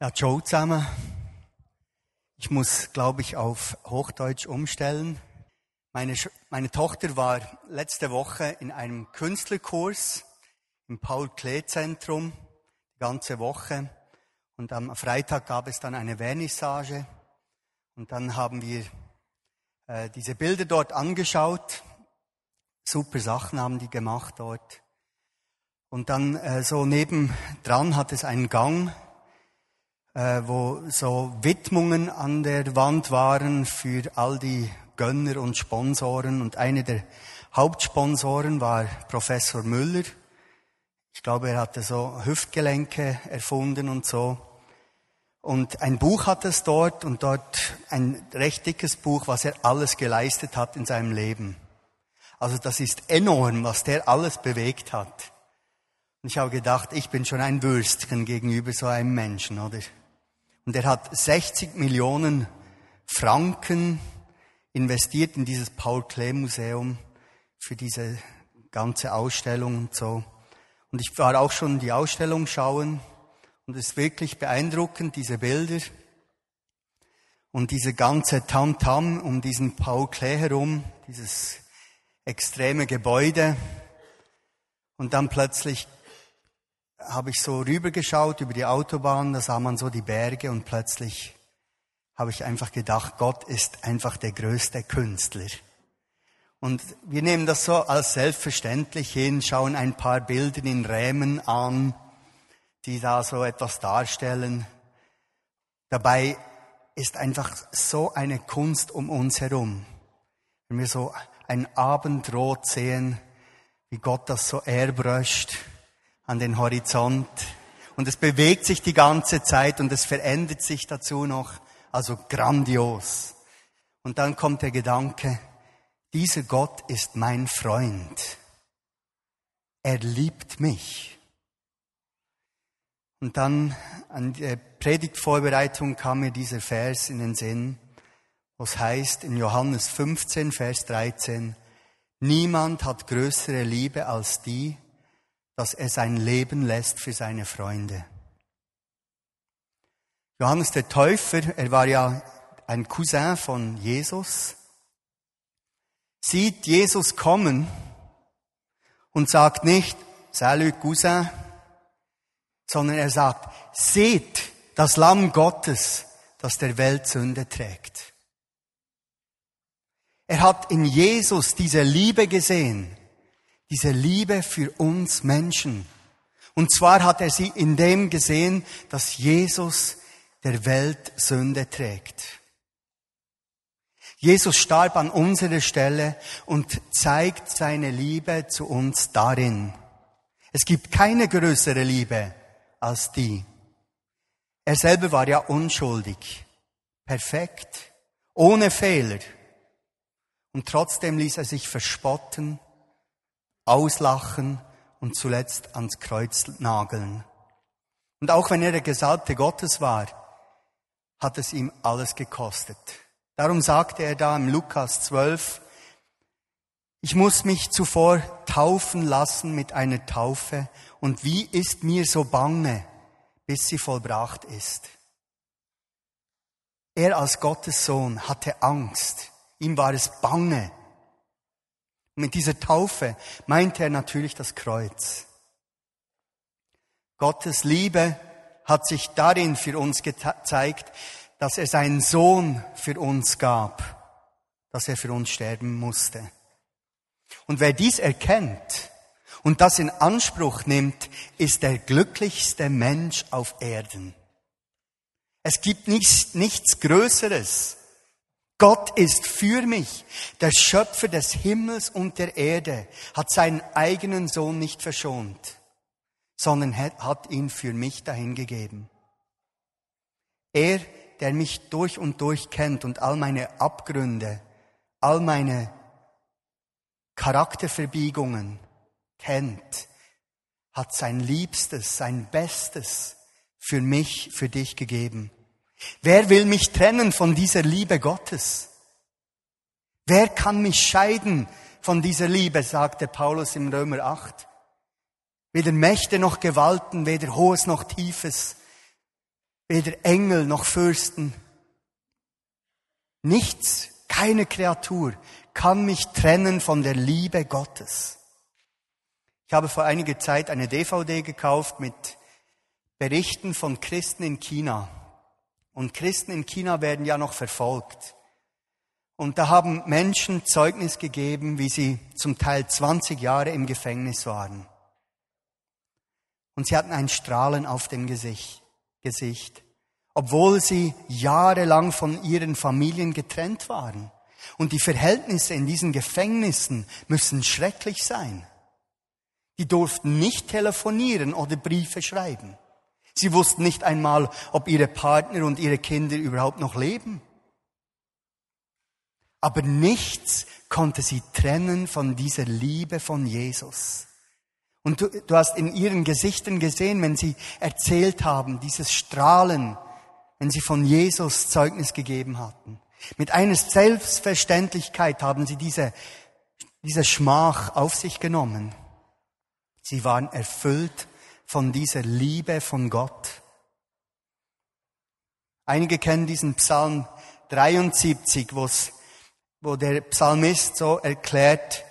Ja, Joe zusammen. Ich muss, glaube ich, auf Hochdeutsch umstellen. Meine, meine Tochter war letzte Woche in einem Künstlerkurs im Paul-Klee-Zentrum, die ganze Woche. Und am Freitag gab es dann eine Vernissage. Und dann haben wir äh, diese Bilder dort angeschaut. Super Sachen haben die gemacht dort. Und dann äh, so nebendran hat es einen Gang äh, wo so Widmungen an der Wand waren für all die Gönner und Sponsoren. Und eine der Hauptsponsoren war Professor Müller. Ich glaube, er hatte so Hüftgelenke erfunden und so. Und ein Buch hat es dort und dort ein recht dickes Buch, was er alles geleistet hat in seinem Leben. Also das ist enorm, was der alles bewegt hat. Und ich habe gedacht, ich bin schon ein Würstchen gegenüber so einem Menschen, oder? Und er hat 60 Millionen Franken investiert in dieses Paul-Klee-Museum für diese ganze Ausstellung und so. Und ich war auch schon die Ausstellung schauen und es ist wirklich beeindruckend, diese Bilder und diese ganze Tamtam -Tam um diesen Paul Klee herum, dieses extreme Gebäude. Und dann plötzlich habe ich so rübergeschaut über die Autobahn, da sah man so die Berge und plötzlich habe ich einfach gedacht, Gott ist einfach der größte Künstler. Und wir nehmen das so als selbstverständlich hin, schauen ein paar Bilder in Rämen an, die da so etwas darstellen. Dabei ist einfach so eine Kunst um uns herum. Wenn wir so ein Abendrot sehen, wie Gott das so erbröscht, an den Horizont. Und es bewegt sich die ganze Zeit und es verändert sich dazu noch. Also grandios. Und dann kommt der Gedanke, dieser Gott ist mein Freund. Er liebt mich. Und dann an der Predigtvorbereitung kam mir dieser Vers in den Sinn, was heißt in Johannes 15, Vers 13, niemand hat größere Liebe als die, dass er sein Leben lässt für seine Freunde. Johannes der Täufer, er war ja ein Cousin von Jesus, sieht Jesus kommen und sagt nicht, Salut Cousin, sondern er sagt, seht das Lamm Gottes, das der Welt Sünde trägt. Er hat in Jesus diese Liebe gesehen, diese Liebe für uns Menschen. Und zwar hat er sie in dem gesehen, dass Jesus der Welt Sünde trägt. Jesus starb an unserer Stelle und zeigt seine Liebe zu uns darin. Es gibt keine größere Liebe als die. Er selber war ja unschuldig, perfekt, ohne Fehler. Und trotzdem ließ er sich verspotten auslachen und zuletzt ans Kreuz nageln. Und auch wenn er der Gesalbte Gottes war, hat es ihm alles gekostet. Darum sagte er da im Lukas 12, ich muss mich zuvor taufen lassen mit einer Taufe und wie ist mir so bange, bis sie vollbracht ist. Er als Gottes Sohn hatte Angst, ihm war es bange, mit dieser Taufe meint er natürlich das Kreuz. Gottes Liebe hat sich darin für uns gezeigt, dass er seinen Sohn für uns gab, dass er für uns sterben musste. Und wer dies erkennt und das in Anspruch nimmt, ist der glücklichste Mensch auf Erden. Es gibt nichts, nichts Größeres Gott ist für mich. Der Schöpfer des Himmels und der Erde hat seinen eigenen Sohn nicht verschont, sondern hat ihn für mich dahingegeben. Er, der mich durch und durch kennt und all meine Abgründe, all meine Charakterverbiegungen kennt, hat sein Liebstes, sein Bestes für mich, für dich gegeben. Wer will mich trennen von dieser Liebe Gottes? Wer kann mich scheiden von dieser Liebe, sagte Paulus im Römer 8. Weder Mächte noch Gewalten, weder Hohes noch Tiefes, weder Engel noch Fürsten. Nichts, keine Kreatur kann mich trennen von der Liebe Gottes. Ich habe vor einiger Zeit eine DVD gekauft mit Berichten von Christen in China. Und Christen in China werden ja noch verfolgt. Und da haben Menschen Zeugnis gegeben, wie sie zum Teil 20 Jahre im Gefängnis waren. Und sie hatten ein Strahlen auf dem Gesicht, Gesicht, obwohl sie jahrelang von ihren Familien getrennt waren. Und die Verhältnisse in diesen Gefängnissen müssen schrecklich sein. Die durften nicht telefonieren oder Briefe schreiben. Sie wussten nicht einmal, ob ihre Partner und ihre Kinder überhaupt noch leben. Aber nichts konnte sie trennen von dieser Liebe von Jesus. Und du, du hast in ihren Gesichtern gesehen, wenn sie erzählt haben, dieses Strahlen, wenn sie von Jesus Zeugnis gegeben hatten. Mit einer Selbstverständlichkeit haben sie diese, diese Schmach auf sich genommen. Sie waren erfüllt von dieser Liebe von Gott. Einige kennen diesen Psalm 73, wo der Psalmist so erklärt,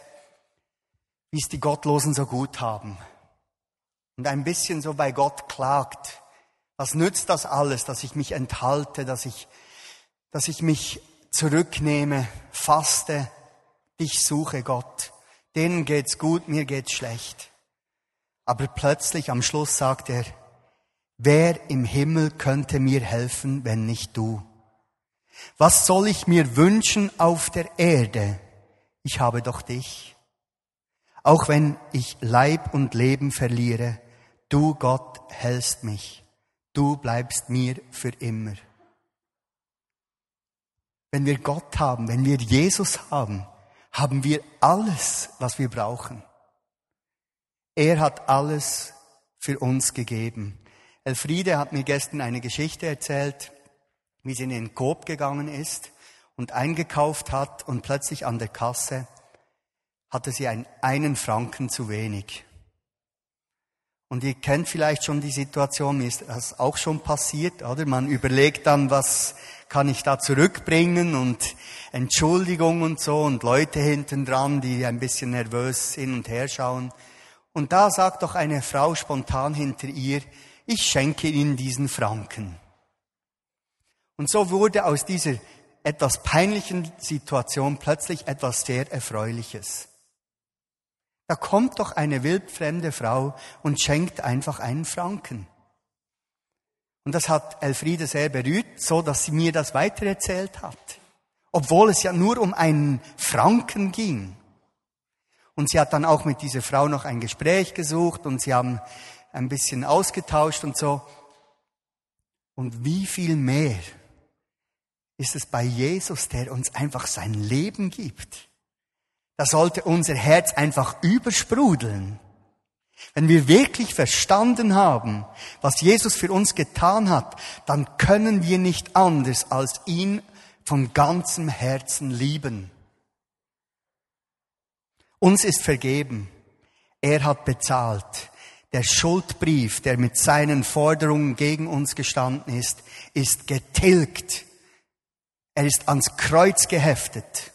wie es die Gottlosen so gut haben. Und ein bisschen so bei Gott klagt. Was nützt das alles, dass ich mich enthalte, dass ich, dass ich mich zurücknehme, faste, dich suche, Gott. Denen geht's gut, mir geht's schlecht. Aber plötzlich am Schluss sagt er, wer im Himmel könnte mir helfen, wenn nicht du? Was soll ich mir wünschen auf der Erde? Ich habe doch dich. Auch wenn ich Leib und Leben verliere, du Gott hältst mich. Du bleibst mir für immer. Wenn wir Gott haben, wenn wir Jesus haben, haben wir alles, was wir brauchen. Er hat alles für uns gegeben. Elfriede hat mir gestern eine Geschichte erzählt wie sie in den Coop gegangen ist und eingekauft hat und plötzlich an der Kasse hatte sie einen, einen Franken zu wenig. Und ihr kennt vielleicht schon die Situation, mir ist das auch schon passiert, oder? Man überlegt dann, was kann ich da zurückbringen und Entschuldigung und so und Leute hinten dran, die ein bisschen nervös hin und her schauen. Und da sagt doch eine Frau spontan hinter ihr, ich schenke Ihnen diesen Franken. Und so wurde aus dieser etwas peinlichen Situation plötzlich etwas sehr Erfreuliches. Da kommt doch eine wildfremde Frau und schenkt einfach einen Franken. Und das hat Elfriede sehr berührt, so dass sie mir das weitererzählt hat. Obwohl es ja nur um einen Franken ging. Und sie hat dann auch mit dieser Frau noch ein Gespräch gesucht und sie haben ein bisschen ausgetauscht und so. Und wie viel mehr ist es bei Jesus, der uns einfach sein Leben gibt. Da sollte unser Herz einfach übersprudeln. Wenn wir wirklich verstanden haben, was Jesus für uns getan hat, dann können wir nicht anders als ihn von ganzem Herzen lieben. Uns ist vergeben. Er hat bezahlt. Der Schuldbrief, der mit seinen Forderungen gegen uns gestanden ist, ist getilgt. Er ist ans Kreuz geheftet.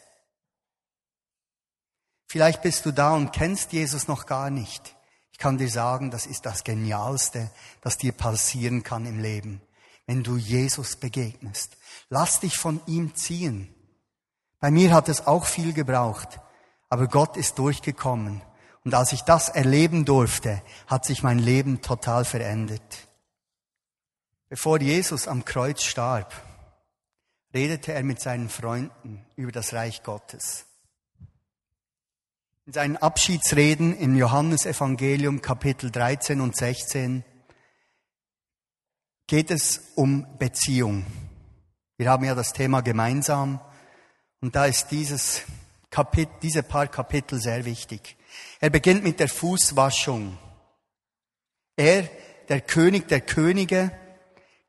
Vielleicht bist du da und kennst Jesus noch gar nicht. Ich kann dir sagen, das ist das Genialste, das dir passieren kann im Leben, wenn du Jesus begegnest. Lass dich von ihm ziehen. Bei mir hat es auch viel gebraucht, aber Gott ist durchgekommen. Und als ich das erleben durfte, hat sich mein Leben total verändert. Bevor Jesus am Kreuz starb, redete er mit seinen Freunden über das Reich Gottes. In seinen Abschiedsreden im Johannesevangelium Kapitel 13 und 16 geht es um Beziehung. Wir haben ja das Thema gemeinsam und da ist dieses Kapitel, diese paar Kapitel sehr wichtig. Er beginnt mit der Fußwaschung. Er, der König der Könige,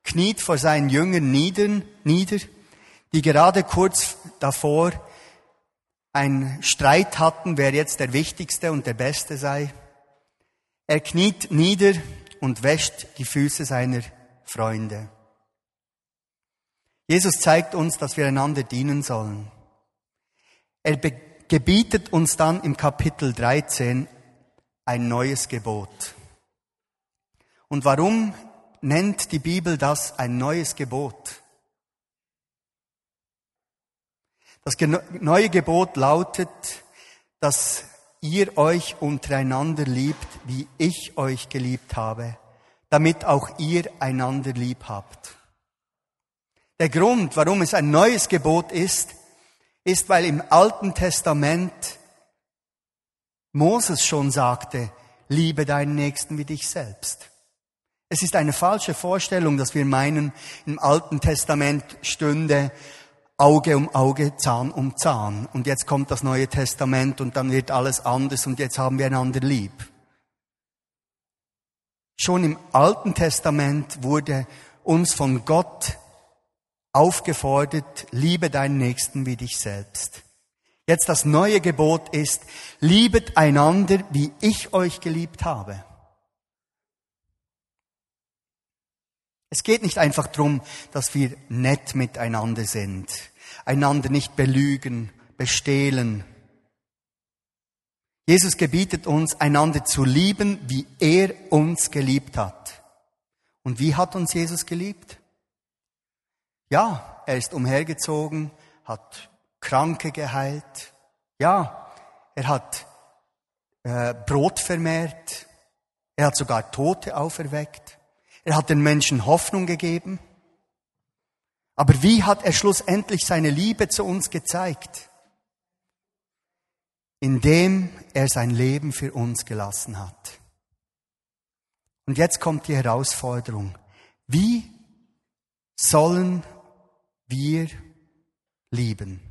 kniet vor seinen Jüngern nieder, nieder die gerade kurz davor einen Streit hatten, wer jetzt der Wichtigste und der Beste sei. Er kniet nieder und wäscht die Füße seiner Freunde. Jesus zeigt uns, dass wir einander dienen sollen. Er gebietet uns dann im Kapitel 13 ein neues Gebot. Und warum nennt die Bibel das ein neues Gebot? Das neue Gebot lautet, dass ihr euch untereinander liebt, wie ich euch geliebt habe, damit auch ihr einander lieb habt. Der Grund, warum es ein neues Gebot ist, ist, weil im Alten Testament Moses schon sagte, liebe deinen Nächsten wie dich selbst. Es ist eine falsche Vorstellung, dass wir meinen, im Alten Testament stünde Auge um Auge, Zahn um Zahn. Und jetzt kommt das Neue Testament und dann wird alles anders und jetzt haben wir einander lieb. Schon im Alten Testament wurde uns von Gott aufgefordert, liebe deinen Nächsten wie dich selbst. Jetzt das neue Gebot ist, liebet einander, wie ich euch geliebt habe. Es geht nicht einfach darum, dass wir nett miteinander sind, einander nicht belügen, bestehlen. Jesus gebietet uns, einander zu lieben, wie er uns geliebt hat. Und wie hat uns Jesus geliebt? Ja, er ist umhergezogen, hat Kranke geheilt. Ja, er hat äh, Brot vermehrt. Er hat sogar Tote auferweckt. Er hat den Menschen Hoffnung gegeben. Aber wie hat er schlussendlich seine Liebe zu uns gezeigt? Indem er sein Leben für uns gelassen hat. Und jetzt kommt die Herausforderung. Wie sollen wir lieben?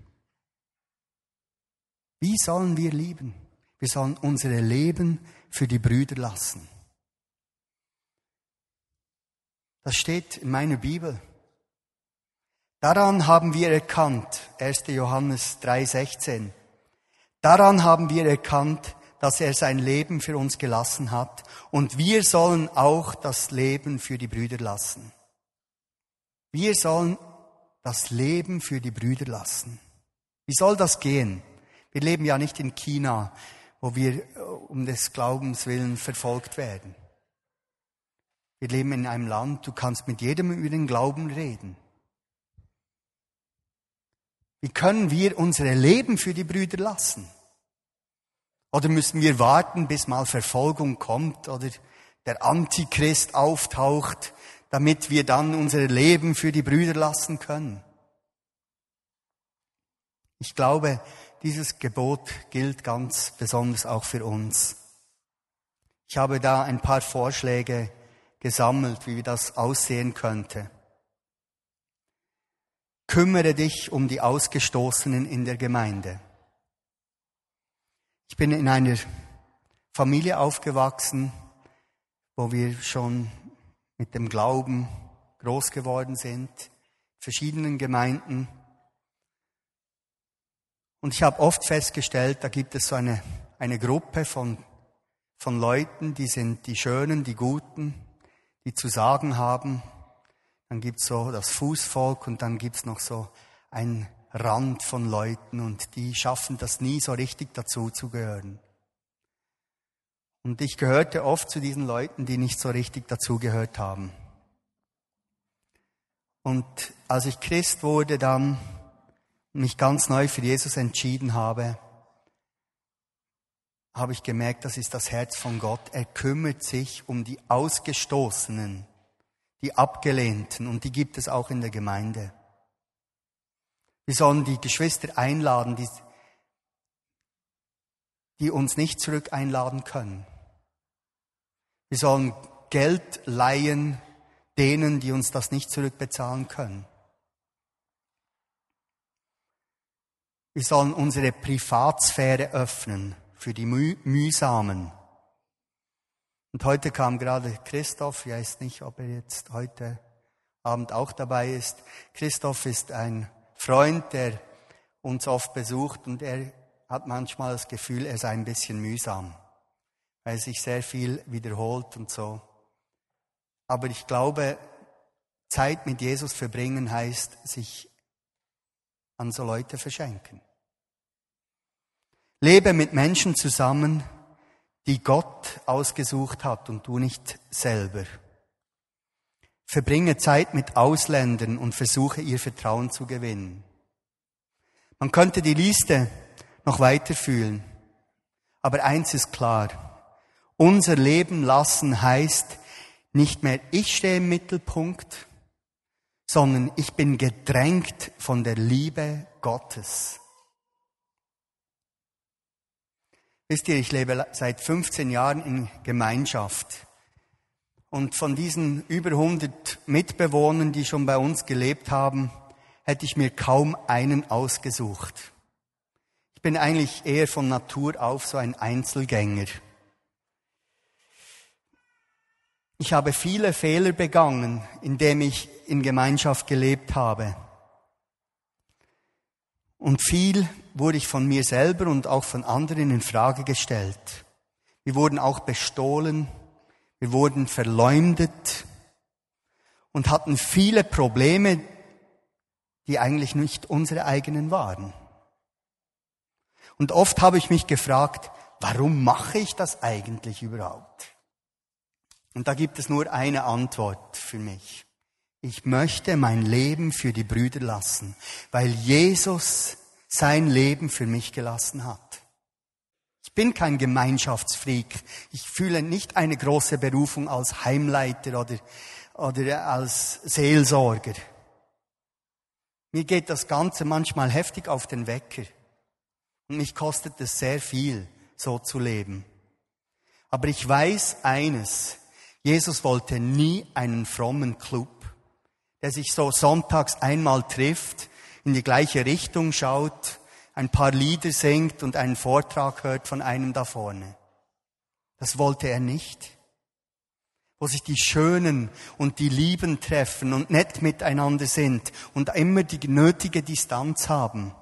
Wie sollen wir lieben? Wir sollen unsere Leben für die Brüder lassen. Das steht in meiner Bibel. Daran haben wir erkannt, 1. Johannes 3:16, daran haben wir erkannt, dass er sein Leben für uns gelassen hat und wir sollen auch das Leben für die Brüder lassen. Wir sollen das Leben für die Brüder lassen. Wie soll das gehen? Wir leben ja nicht in China, wo wir äh, um des Glaubens willen verfolgt werden. Wir leben in einem Land, du kannst mit jedem über den Glauben reden. Wie können wir unsere Leben für die Brüder lassen? Oder müssen wir warten, bis mal Verfolgung kommt oder der Antichrist auftaucht, damit wir dann unser Leben für die Brüder lassen können? Ich glaube, dieses Gebot gilt ganz besonders auch für uns. Ich habe da ein paar Vorschläge gesammelt, wie das aussehen könnte. Kümmere dich um die Ausgestoßenen in der Gemeinde. Ich bin in einer Familie aufgewachsen, wo wir schon mit dem Glauben groß geworden sind, verschiedenen Gemeinden. Und ich habe oft festgestellt, da gibt es so eine, eine Gruppe von, von Leuten, die sind die Schönen, die Guten, die zu sagen haben. Dann gibt's so das Fußvolk und dann gibt's noch so ein Rand von Leuten und die schaffen das nie so richtig dazu zu gehören. Und ich gehörte oft zu diesen Leuten, die nicht so richtig dazugehört haben. Und als ich Christ wurde dann und mich ganz neu für Jesus entschieden habe, habe ich gemerkt, das ist das Herz von Gott. Er kümmert sich um die Ausgestoßenen, die Abgelehnten und die gibt es auch in der Gemeinde. Wir sollen die Geschwister einladen, die, die uns nicht zurück einladen können. Wir sollen Geld leihen denen, die uns das nicht zurückbezahlen können. Wir sollen unsere Privatsphäre öffnen für die müh mühsamen. Und heute kam gerade Christoph, ich weiß nicht, ob er jetzt heute Abend auch dabei ist. Christoph ist ein Freund, der uns oft besucht und er hat manchmal das Gefühl, er sei ein bisschen mühsam, weil sich sehr viel wiederholt und so. Aber ich glaube, Zeit mit Jesus verbringen heißt, sich an so Leute verschenken. Lebe mit Menschen zusammen, die Gott ausgesucht hat und du nicht selber. Verbringe Zeit mit Ausländern und versuche ihr Vertrauen zu gewinnen. Man könnte die Liste noch weiterfühlen. Aber eins ist klar. Unser Leben lassen heißt nicht mehr ich stehe im Mittelpunkt, sondern ich bin gedrängt von der Liebe Gottes. Wisst ihr, ich lebe seit 15 Jahren in Gemeinschaft. Und von diesen über 100 Mitbewohnern, die schon bei uns gelebt haben, hätte ich mir kaum einen ausgesucht. Ich bin eigentlich eher von Natur auf so ein Einzelgänger. Ich habe viele Fehler begangen, indem ich in Gemeinschaft gelebt habe. Und viel wurde ich von mir selber und auch von anderen in Frage gestellt. Wir wurden auch bestohlen, wir wurden verleumdet und hatten viele Probleme, die eigentlich nicht unsere eigenen waren. Und oft habe ich mich gefragt, warum mache ich das eigentlich überhaupt? Und da gibt es nur eine Antwort für mich. Ich möchte mein Leben für die Brüder lassen, weil Jesus sein Leben für mich gelassen hat. Ich bin kein Gemeinschaftsfreak. Ich fühle nicht eine große Berufung als Heimleiter oder, oder als Seelsorger. Mir geht das Ganze manchmal heftig auf den Wecker. Und mich kostet es sehr viel, so zu leben. Aber ich weiß eines. Jesus wollte nie einen frommen Club, der sich so sonntags einmal trifft, in die gleiche Richtung schaut, ein paar Lieder singt und einen Vortrag hört von einem da vorne. Das wollte er nicht. Wo sich die Schönen und die Lieben treffen und nett miteinander sind und immer die nötige Distanz haben.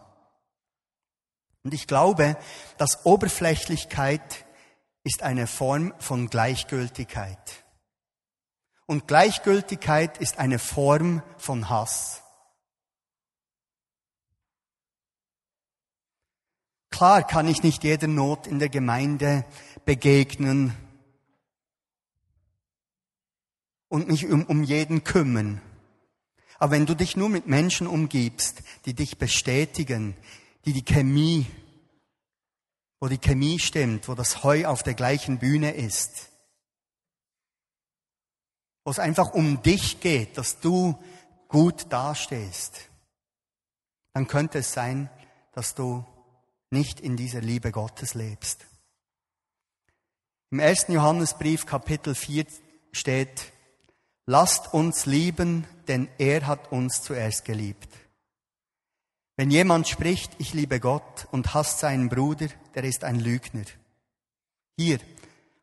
Und ich glaube, dass Oberflächlichkeit ist eine Form von Gleichgültigkeit. Und Gleichgültigkeit ist eine Form von Hass. Klar kann ich nicht jeder Not in der Gemeinde begegnen und mich um, um jeden kümmern. Aber wenn du dich nur mit Menschen umgibst, die dich bestätigen, die die Chemie, wo die Chemie stimmt, wo das Heu auf der gleichen Bühne ist, wo es einfach um dich geht, dass du gut dastehst, dann könnte es sein, dass du nicht in dieser Liebe Gottes lebst. Im ersten Johannesbrief Kapitel 4 steht, lasst uns lieben, denn er hat uns zuerst geliebt. Wenn jemand spricht, ich liebe Gott und hasst seinen Bruder, der ist ein Lügner. Hier,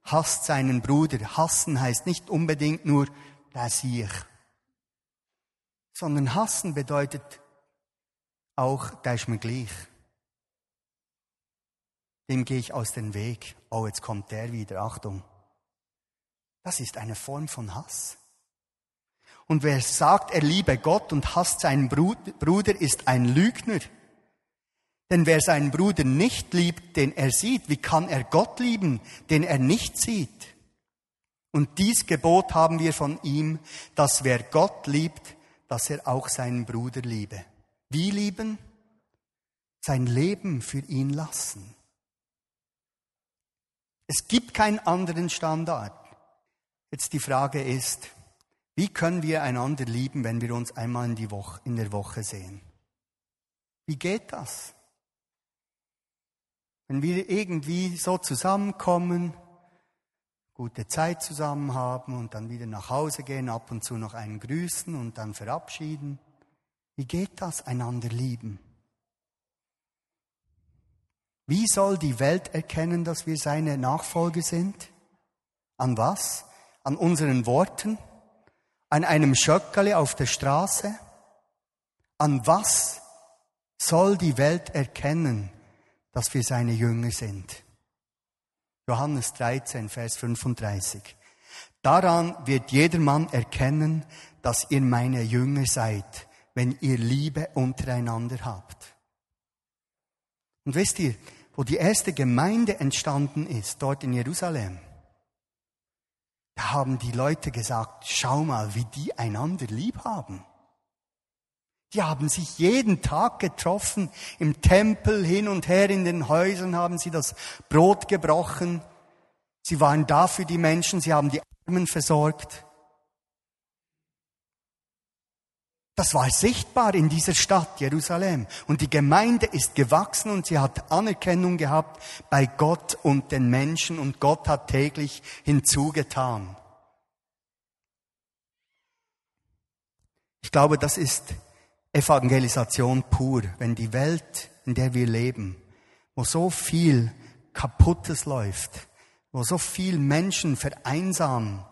hasst seinen Bruder. Hassen heißt nicht unbedingt nur, der sich, sondern hassen bedeutet auch, der ist mir gleich. Dem gehe ich aus dem Weg. Oh, jetzt kommt der wieder. Achtung. Das ist eine Form von Hass. Und wer sagt, er liebe Gott und hasst seinen Bruder, ist ein Lügner. Denn wer seinen Bruder nicht liebt, den er sieht, wie kann er Gott lieben, den er nicht sieht? Und dies Gebot haben wir von ihm, dass wer Gott liebt, dass er auch seinen Bruder liebe. Wie lieben? Sein Leben für ihn lassen. Es gibt keinen anderen Standard. Jetzt die Frage ist, wie können wir einander lieben, wenn wir uns einmal in, Woche, in der Woche sehen? Wie geht das? Wenn wir irgendwie so zusammenkommen, gute Zeit zusammen haben und dann wieder nach Hause gehen, ab und zu noch einen grüßen und dann verabschieden. Wie geht das, einander lieben? Wie soll die Welt erkennen, dass wir seine Nachfolger sind? An was? An unseren Worten? an einem Schöckerle auf der Straße? An was soll die Welt erkennen, dass wir seine Jünger sind? Johannes 13, Vers 35. Daran wird jedermann erkennen, dass ihr meine Jünger seid, wenn ihr Liebe untereinander habt. Und wisst ihr, wo die erste Gemeinde entstanden ist, dort in Jerusalem, da haben die Leute gesagt, schau mal, wie die einander lieb haben. Die haben sich jeden Tag getroffen, im Tempel hin und her, in den Häusern haben sie das Brot gebrochen. Sie waren da für die Menschen, sie haben die Armen versorgt. Das war sichtbar in dieser Stadt Jerusalem. Und die Gemeinde ist gewachsen und sie hat Anerkennung gehabt bei Gott und den Menschen und Gott hat täglich hinzugetan. Ich glaube, das ist Evangelisation pur, wenn die Welt, in der wir leben, wo so viel Kaputtes läuft, wo so viel Menschen vereinsamen,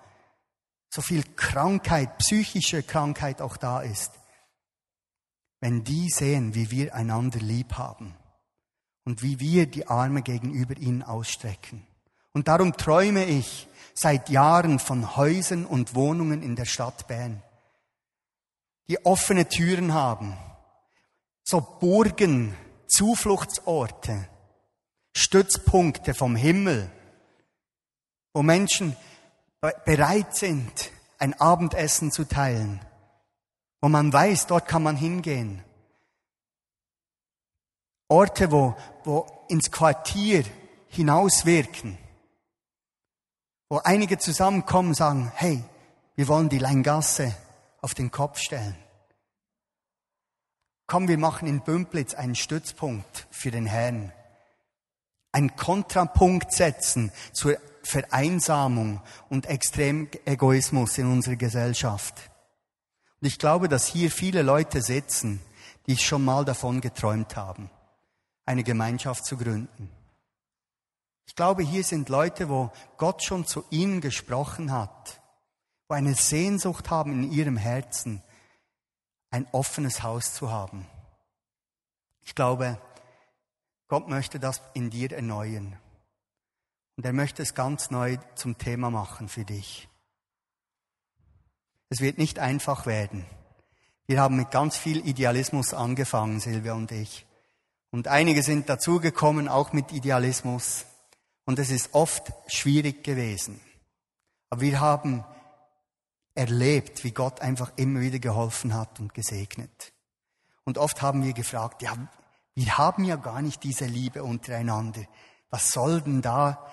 so viel Krankheit, psychische Krankheit auch da ist, wenn die sehen, wie wir einander lieb haben und wie wir die Arme gegenüber ihnen ausstrecken. Und darum träume ich seit Jahren von Häusern und Wohnungen in der Stadt Bern, die offene Türen haben, so Burgen, Zufluchtsorte, Stützpunkte vom Himmel, wo Menschen bereit sind, ein Abendessen zu teilen, wo man weiß, dort kann man hingehen. Orte, wo, wo ins Quartier hinauswirken, wo einige zusammenkommen sagen, hey, wir wollen die Leingasse auf den Kopf stellen. Komm, wir machen in Bümplitz einen Stützpunkt für den Herrn. Einen Kontrapunkt setzen zur Vereinsamung und extrem Egoismus in unserer Gesellschaft. Und ich glaube, dass hier viele Leute sitzen, die schon mal davon geträumt haben, eine Gemeinschaft zu gründen. Ich glaube, hier sind Leute, wo Gott schon zu ihnen gesprochen hat, wo eine Sehnsucht haben in ihrem Herzen, ein offenes Haus zu haben. Ich glaube, Gott möchte das in dir erneuern. Und er möchte es ganz neu zum Thema machen für dich. Es wird nicht einfach werden. Wir haben mit ganz viel Idealismus angefangen, Silvia und ich. Und einige sind dazugekommen, auch mit Idealismus. Und es ist oft schwierig gewesen. Aber wir haben erlebt, wie Gott einfach immer wieder geholfen hat und gesegnet. Und oft haben wir gefragt, ja, wir haben ja gar nicht diese Liebe untereinander. Was soll denn da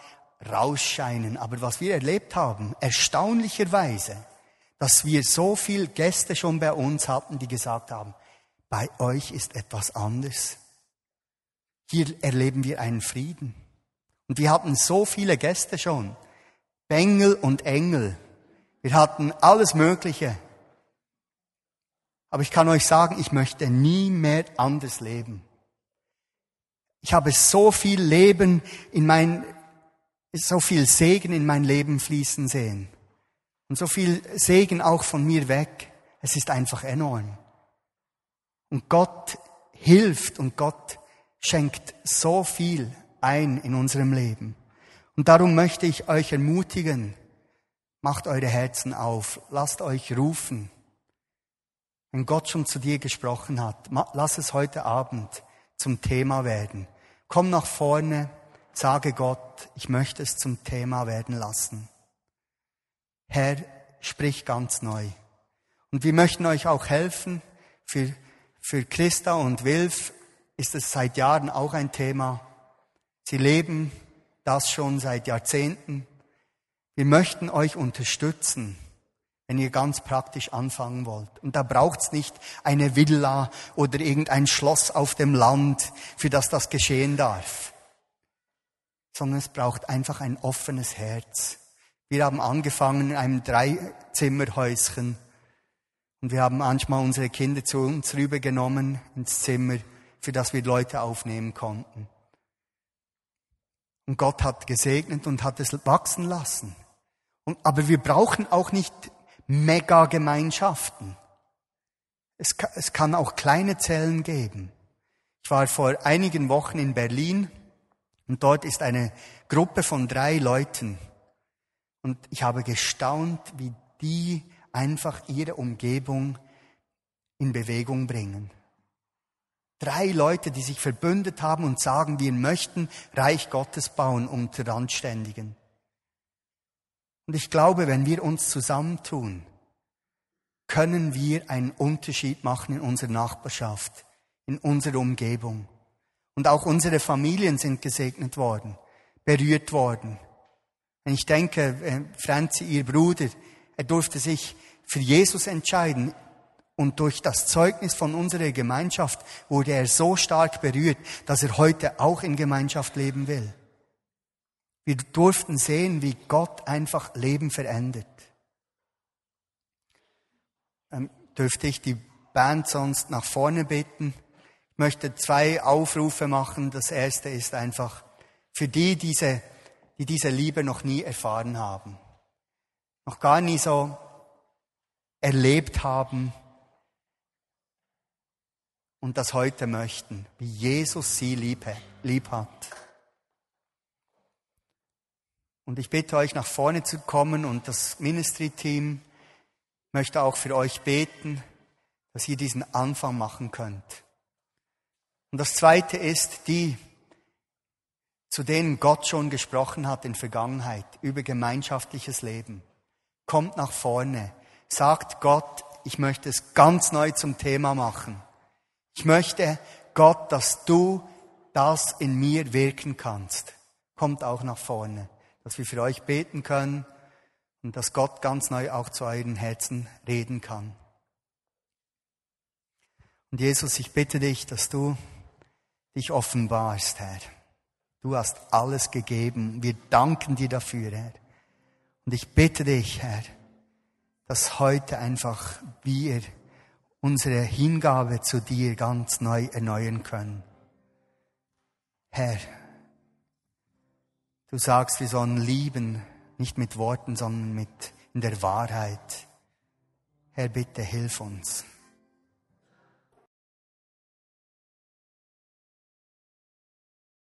rausscheinen? Aber was wir erlebt haben, erstaunlicherweise, dass wir so viel Gäste schon bei uns hatten, die gesagt haben, bei euch ist etwas anders. Hier erleben wir einen Frieden. Und wir hatten so viele Gäste schon. Bengel und Engel. Wir hatten alles Mögliche. Aber ich kann euch sagen, ich möchte nie mehr anders leben. Ich habe so viel Leben in mein, so viel Segen in mein Leben fließen sehen. Und so viel Segen auch von mir weg. Es ist einfach enorm. Und Gott hilft und Gott schenkt so viel ein in unserem Leben. Und darum möchte ich euch ermutigen, macht eure Herzen auf, lasst euch rufen. Wenn Gott schon zu dir gesprochen hat, lass es heute Abend zum Thema werden. Komm nach vorne, sage Gott, ich möchte es zum Thema werden lassen. Herr, sprich ganz neu. Und wir möchten euch auch helfen. Für, für Christa und Wilf ist es seit Jahren auch ein Thema. Sie leben das schon seit Jahrzehnten. Wir möchten euch unterstützen wenn ihr ganz praktisch anfangen wollt. Und da braucht's nicht eine Villa oder irgendein Schloss auf dem Land, für das das geschehen darf, sondern es braucht einfach ein offenes Herz. Wir haben angefangen in einem Dreizimmerhäuschen und wir haben manchmal unsere Kinder zu uns rübergenommen ins Zimmer, für das wir Leute aufnehmen konnten. Und Gott hat gesegnet und hat es wachsen lassen. Und, aber wir brauchen auch nicht Megagemeinschaften. Es, es kann auch kleine Zellen geben. Ich war vor einigen Wochen in Berlin und dort ist eine Gruppe von drei Leuten. Und ich habe gestaunt, wie die einfach ihre Umgebung in Bewegung bringen. Drei Leute, die sich verbündet haben und sagen, wir möchten Reich Gottes bauen unter Randständigen. Und ich glaube, wenn wir uns zusammentun, können wir einen Unterschied machen in unserer Nachbarschaft, in unserer Umgebung. Und auch unsere Familien sind gesegnet worden, berührt worden. Wenn ich denke, äh, Franzi, ihr Bruder, er durfte sich für Jesus entscheiden. Und durch das Zeugnis von unserer Gemeinschaft wurde er so stark berührt, dass er heute auch in Gemeinschaft leben will. Wir durften sehen, wie Gott einfach Leben verändert. Ähm, dürfte ich die Band sonst nach vorne bitten? Ich möchte zwei Aufrufe machen. Das erste ist einfach für die, diese, die diese Liebe noch nie erfahren haben, noch gar nie so erlebt haben, und das heute möchten, wie Jesus sie lieb, lieb hat. Und ich bitte euch, nach vorne zu kommen und das Ministry-Team möchte auch für euch beten, dass ihr diesen Anfang machen könnt. Und das Zweite ist die, zu denen Gott schon gesprochen hat in Vergangenheit über gemeinschaftliches Leben. Kommt nach vorne, sagt Gott, ich möchte es ganz neu zum Thema machen. Ich möchte, Gott, dass du das in mir wirken kannst. Kommt auch nach vorne, dass wir für euch beten können und dass Gott ganz neu auch zu euren Herzen reden kann. Und Jesus, ich bitte dich, dass du dich offenbarst, Herr. Du hast alles gegeben. Wir danken dir dafür, Herr. Und ich bitte dich, Herr, dass heute einfach wir unsere Hingabe zu dir ganz neu erneuern können. Herr, du sagst, wir sollen lieben, nicht mit Worten, sondern mit in der Wahrheit. Herr, bitte hilf uns.